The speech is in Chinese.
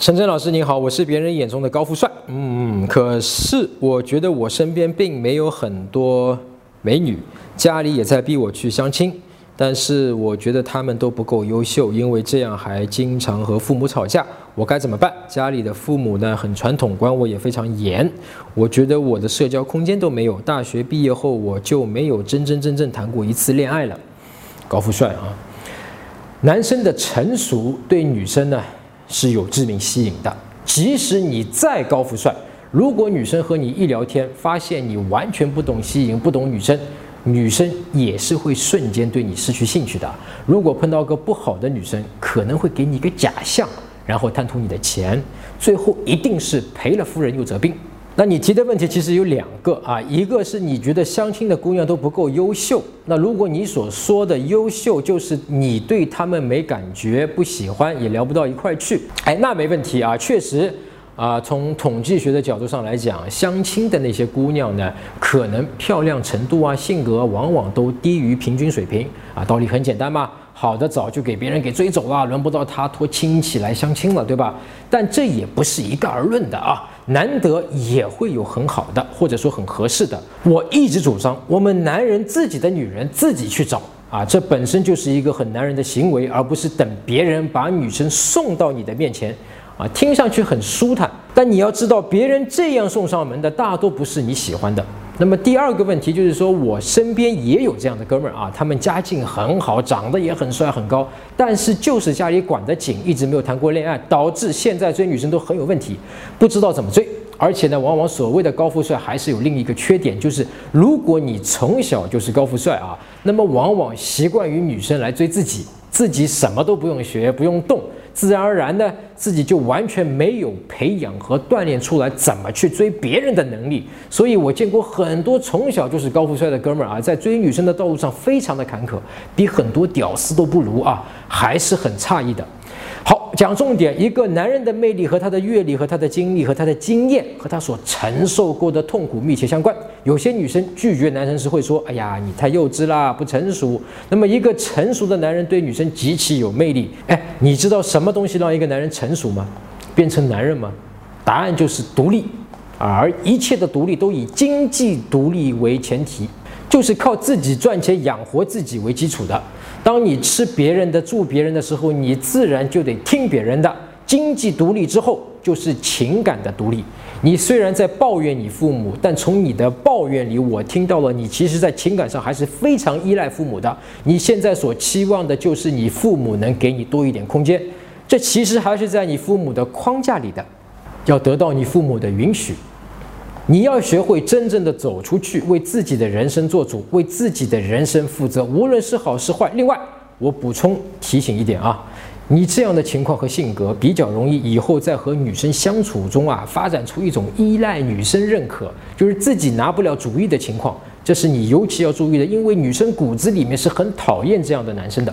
陈真老师您好，我是别人眼中的高富帅，嗯，可是我觉得我身边并没有很多美女，家里也在逼我去相亲，但是我觉得他们都不够优秀，因为这样还经常和父母吵架，我该怎么办？家里的父母呢很传统，管我也非常严，我觉得我的社交空间都没有，大学毕业后我就没有真真正正谈过一次恋爱了，高富帅啊，男生的成熟对女生呢？是有致命吸引的。即使你再高富帅，如果女生和你一聊天，发现你完全不懂吸引、不懂女生，女生也是会瞬间对你失去兴趣的。如果碰到个不好的女生，可能会给你一个假象，然后贪图你的钱，最后一定是赔了夫人又折兵。那你提的问题其实有两个啊，一个是你觉得相亲的姑娘都不够优秀，那如果你所说的优秀就是你对她们没感觉、不喜欢，也聊不到一块去，哎，那没问题啊，确实啊，从统计学的角度上来讲，相亲的那些姑娘呢，可能漂亮程度啊、性格往往都低于平均水平啊，道理很简单嘛。好的早就给别人给追走了，轮不到他托亲戚来相亲了，对吧？但这也不是一概而论的啊，难得也会有很好的，或者说很合适的。我一直主张，我们男人自己的女人自己去找啊，这本身就是一个很男人的行为，而不是等别人把女生送到你的面前啊，听上去很舒坦，但你要知道，别人这样送上门的大多不是你喜欢的。那么第二个问题就是说，我身边也有这样的哥们儿啊，他们家境很好，长得也很帅很高，但是就是家里管得紧，一直没有谈过恋爱，导致现在追女生都很有问题，不知道怎么追。而且呢，往往所谓的高富帅还是有另一个缺点，就是如果你从小就是高富帅啊，那么往往习惯于女生来追自己，自己什么都不用学，不用动。自然而然的，自己就完全没有培养和锻炼出来怎么去追别人的能力。所以我见过很多从小就是高富帅的哥们儿啊，在追女生的道路上非常的坎坷，比很多屌丝都不如啊，还是很诧异的。好，讲重点，一个男人的魅力和他的阅历、和他的经历、和他的经验、和他所承受过的痛苦密切相关。有些女生拒绝男生时会说：“哎呀，你太幼稚啦，不成熟。”那么，一个成熟的男人对女生极其有魅力。哎，你知道什么东西让一个男人成熟吗？变成男人吗？答案就是独立，而一切的独立都以经济独立为前提，就是靠自己赚钱养活自己为基础的。当你吃别人的、住别人的时候，你自然就得听别人的。经济独立之后，就是情感的独立。你虽然在抱怨你父母，但从你的抱怨里，我听到了你其实在情感上还是非常依赖父母的。你现在所期望的就是你父母能给你多一点空间，这其实还是在你父母的框架里的，要得到你父母的允许。你要学会真正的走出去，为自己的人生做主，为自己的人生负责，无论是好是坏。另外，我补充提醒一点啊，你这样的情况和性格比较容易以后在和女生相处中啊，发展出一种依赖女生认可，就是自己拿不了主意的情况。这是你尤其要注意的，因为女生骨子里面是很讨厌这样的男生的。